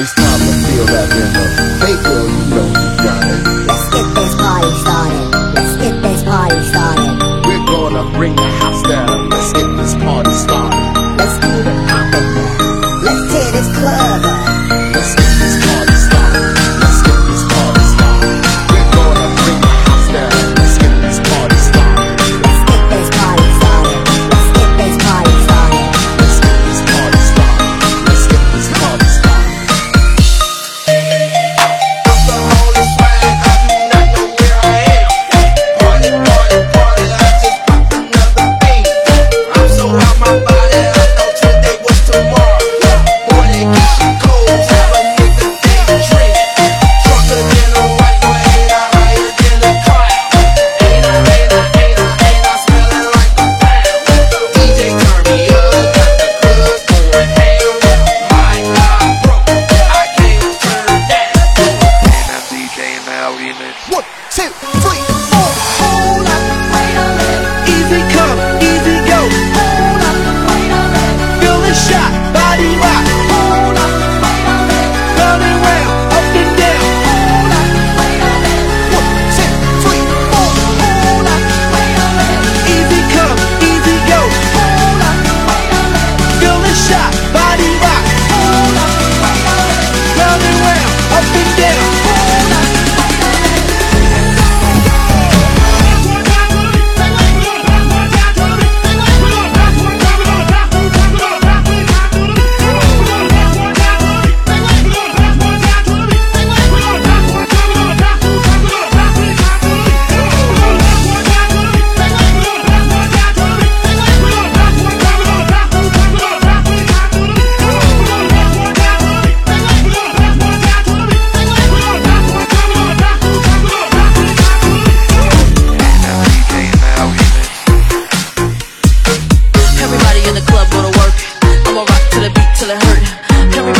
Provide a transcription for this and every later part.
It's time to feel that rhythm. Hey girl, you know.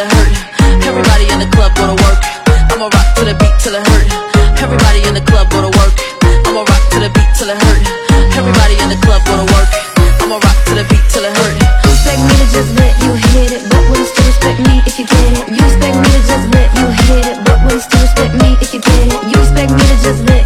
till it hurt. Everybody in the club go to work. I'ma rock to the beat till it hurt. Everybody in the club go to work. I'ma rock to the beat till it hurt. Everybody in the club go to work. I'ma rock to the beat till it hurt. You expect me to just let you hit it, but would you respect me if you get it? You expect me to just let you hit it, but would you respect me if you get it? You expect me to just let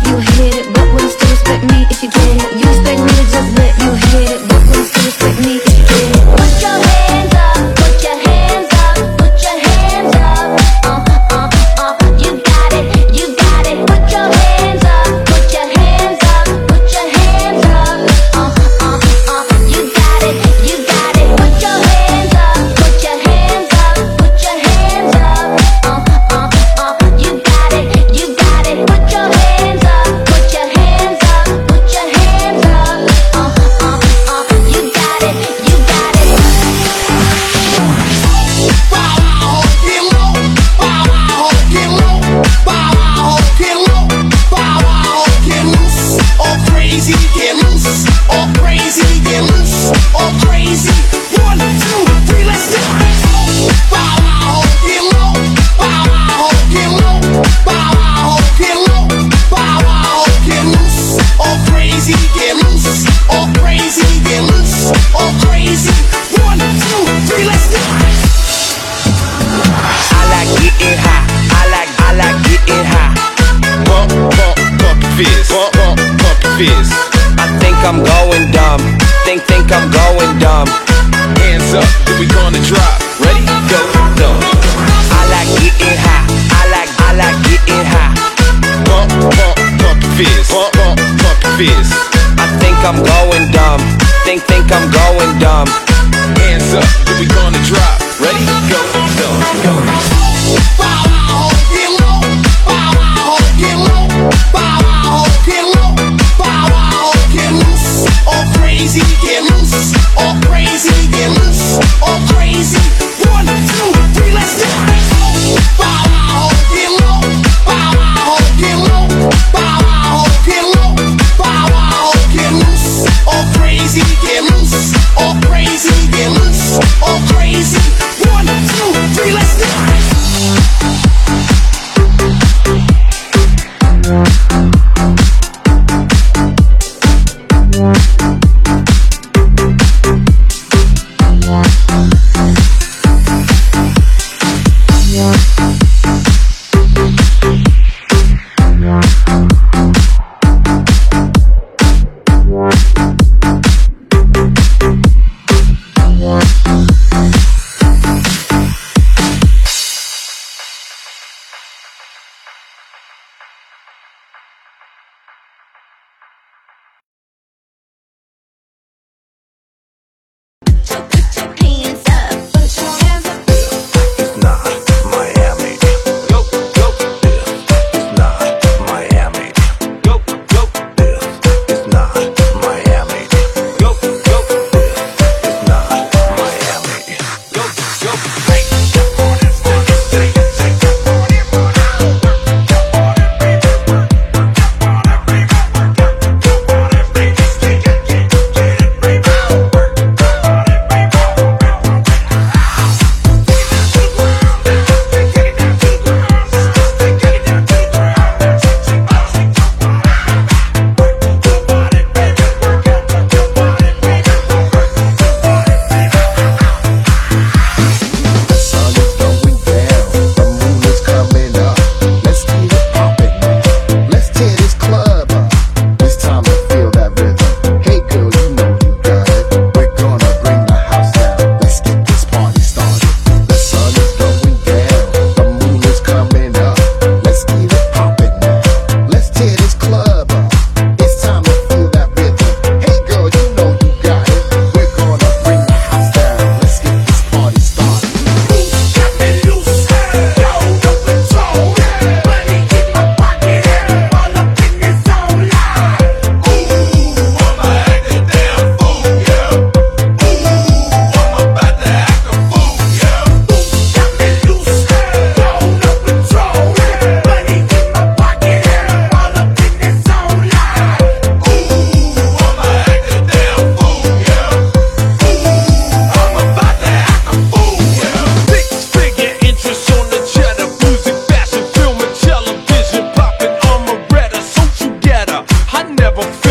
is. I think I'm going dumb. Think, think I'm going dumb. Hands up, here we gonna drop. Ready? Go, go. I like getting high. I like, I like getting high. Pump, pump, pump fist. Pump, pump, pump fist. I think I'm going dumb. Think, think I'm going dumb. Hands up. I